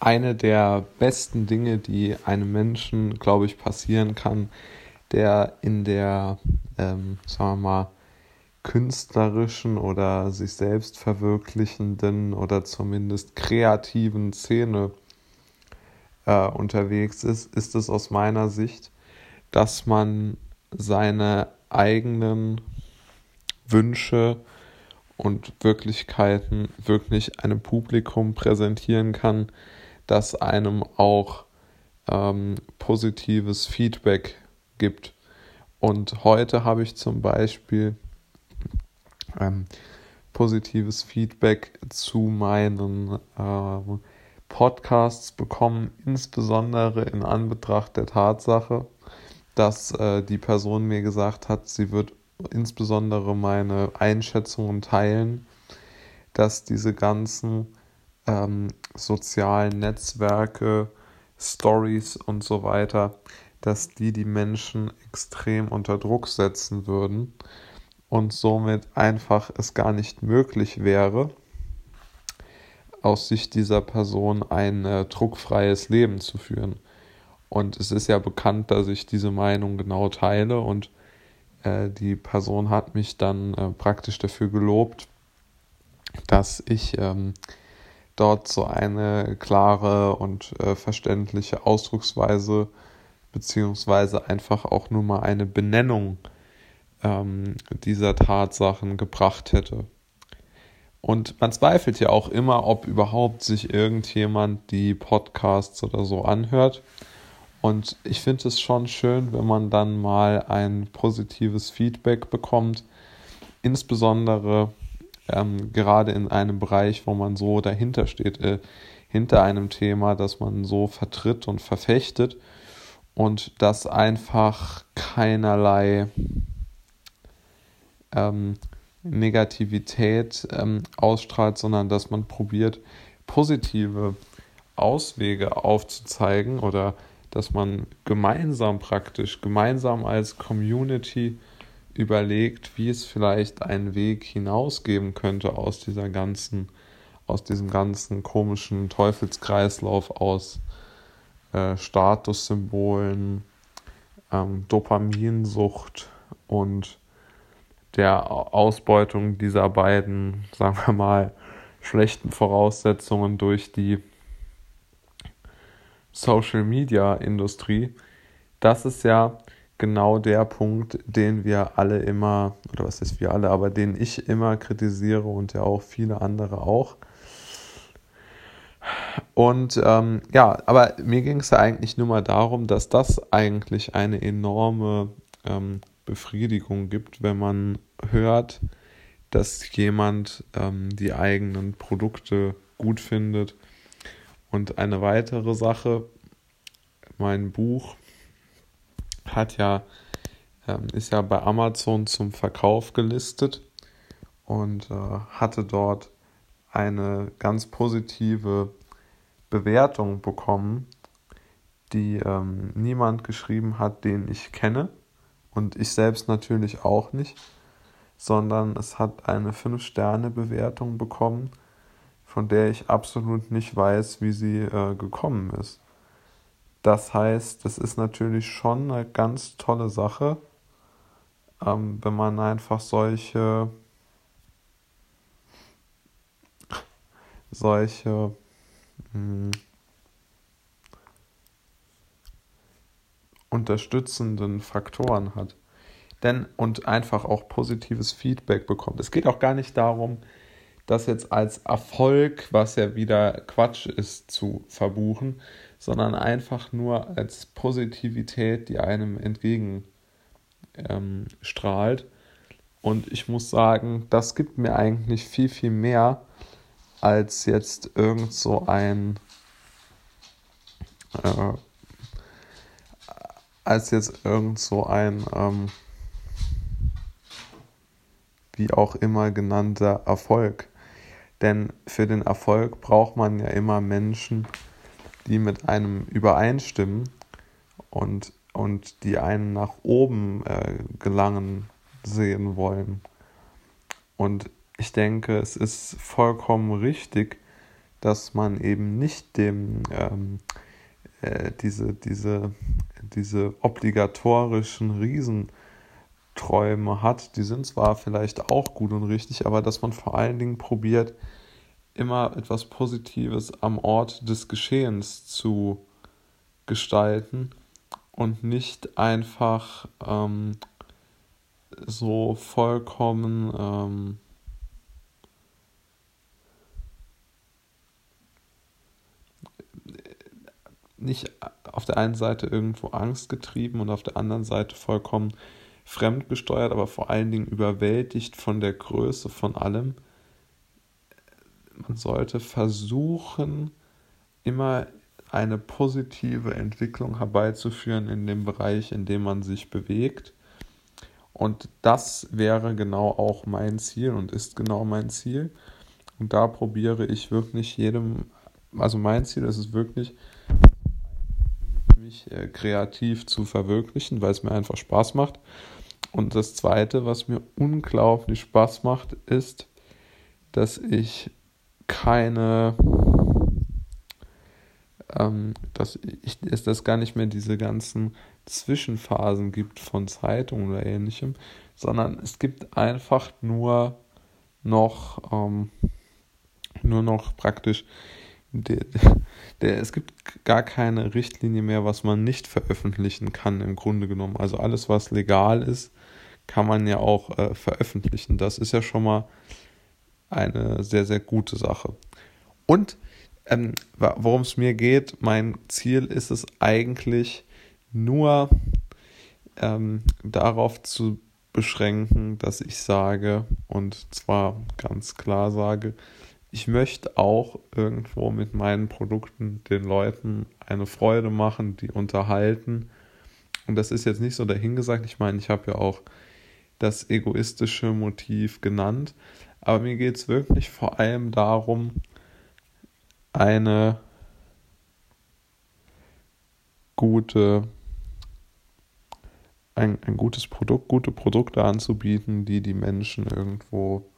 eine der besten Dinge, die einem Menschen, glaube ich, passieren kann, der in der, ähm, sagen wir mal, künstlerischen oder sich selbst verwirklichenden oder zumindest kreativen Szene äh, unterwegs ist, ist es aus meiner Sicht, dass man seine eigenen Wünsche und Wirklichkeiten wirklich einem Publikum präsentieren kann, das einem auch ähm, positives Feedback gibt. Und heute habe ich zum Beispiel ähm, positives Feedback zu meinen äh, Podcasts bekommen, insbesondere in Anbetracht der Tatsache, dass äh, die Person mir gesagt hat, sie wird insbesondere meine Einschätzungen teilen, dass diese ganzen ähm, sozialen Netzwerke, Stories und so weiter, dass die die Menschen extrem unter Druck setzen würden und somit einfach es gar nicht möglich wäre, aus Sicht dieser Person ein äh, druckfreies Leben zu führen. Und es ist ja bekannt, dass ich diese Meinung genau teile und äh, die Person hat mich dann äh, praktisch dafür gelobt, dass ich ähm, dort so eine klare und äh, verständliche Ausdrucksweise beziehungsweise einfach auch nur mal eine Benennung ähm, dieser Tatsachen gebracht hätte. Und man zweifelt ja auch immer, ob überhaupt sich irgendjemand die Podcasts oder so anhört. Und ich finde es schon schön, wenn man dann mal ein positives Feedback bekommt, insbesondere ähm, gerade in einem Bereich, wo man so dahinter steht, äh, hinter einem Thema, das man so vertritt und verfechtet und das einfach keinerlei ähm, Negativität ähm, ausstrahlt, sondern dass man probiert, positive Auswege aufzuzeigen oder dass man gemeinsam praktisch, gemeinsam als Community überlegt, wie es vielleicht einen Weg hinausgeben könnte aus dieser ganzen, aus diesem ganzen komischen Teufelskreislauf aus äh, Statussymbolen, ähm, Dopaminsucht und der Ausbeutung dieser beiden, sagen wir mal, schlechten Voraussetzungen durch die Social Media Industrie, das ist ja genau der Punkt, den wir alle immer, oder was ist wir alle, aber den ich immer kritisiere und ja auch viele andere auch. Und ähm, ja, aber mir ging es ja eigentlich nur mal darum, dass das eigentlich eine enorme ähm, Befriedigung gibt, wenn man hört, dass jemand ähm, die eigenen Produkte gut findet. Und eine weitere Sache, mein Buch hat ja, ähm, ist ja bei Amazon zum Verkauf gelistet und äh, hatte dort eine ganz positive Bewertung bekommen, die ähm, niemand geschrieben hat, den ich kenne und ich selbst natürlich auch nicht, sondern es hat eine 5-Sterne-Bewertung bekommen, von der ich absolut nicht weiß, wie sie äh, gekommen ist. Das heißt, das ist natürlich schon eine ganz tolle Sache, ähm, wenn man einfach solche solche mh, hm, unterstützenden Faktoren hat. Denn und einfach auch positives Feedback bekommt. Es geht auch gar nicht darum, das jetzt als Erfolg, was ja wieder Quatsch ist, zu verbuchen, sondern einfach nur als Positivität, die einem entgegenstrahlt. Ähm, und ich muss sagen, das gibt mir eigentlich viel, viel mehr als jetzt irgend so ein äh, als jetzt irgend so ein ähm, wie auch immer genannter Erfolg. Denn für den Erfolg braucht man ja immer Menschen, die mit einem übereinstimmen und, und die einen nach oben äh, gelangen sehen wollen. Und ich denke, es ist vollkommen richtig, dass man eben nicht dem ähm, äh, diese, diese, diese obligatorischen Riesenträume hat. Die sind zwar vielleicht auch gut und richtig, aber dass man vor allen Dingen probiert, immer etwas Positives am Ort des Geschehens zu gestalten und nicht einfach ähm, so vollkommen ähm, nicht auf der einen Seite irgendwo angstgetrieben und auf der anderen Seite vollkommen fremdgesteuert, aber vor allen Dingen überwältigt von der Größe von allem. Man sollte versuchen, immer eine positive Entwicklung herbeizuführen in dem Bereich, in dem man sich bewegt. Und das wäre genau auch mein Ziel und ist genau mein Ziel. Und da probiere ich wirklich jedem, also mein Ziel ist es wirklich, mich äh, kreativ zu verwirklichen, weil es mir einfach Spaß macht. Und das Zweite, was mir unglaublich Spaß macht, ist, dass ich keine, ähm, dass ich, es gar nicht mehr diese ganzen Zwischenphasen gibt von Zeitungen oder ähnlichem, sondern es gibt einfach nur noch, ähm, nur noch praktisch der, der, es gibt gar keine Richtlinie mehr, was man nicht veröffentlichen kann, im Grunde genommen. Also alles, was legal ist, kann man ja auch äh, veröffentlichen. Das ist ja schon mal eine sehr, sehr gute Sache. Und ähm, worum es mir geht, mein Ziel ist es eigentlich nur ähm, darauf zu beschränken, dass ich sage, und zwar ganz klar sage, ich möchte auch irgendwo mit meinen Produkten den Leuten eine Freude machen, die unterhalten. Und das ist jetzt nicht so dahingesagt. Ich meine, ich habe ja auch das egoistische Motiv genannt. Aber mir geht es wirklich vor allem darum, eine gute, ein, ein gutes Produkt, gute Produkte anzubieten, die die Menschen irgendwo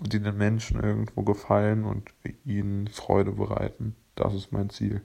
die den Menschen irgendwo gefallen und ihnen Freude bereiten. Das ist mein Ziel.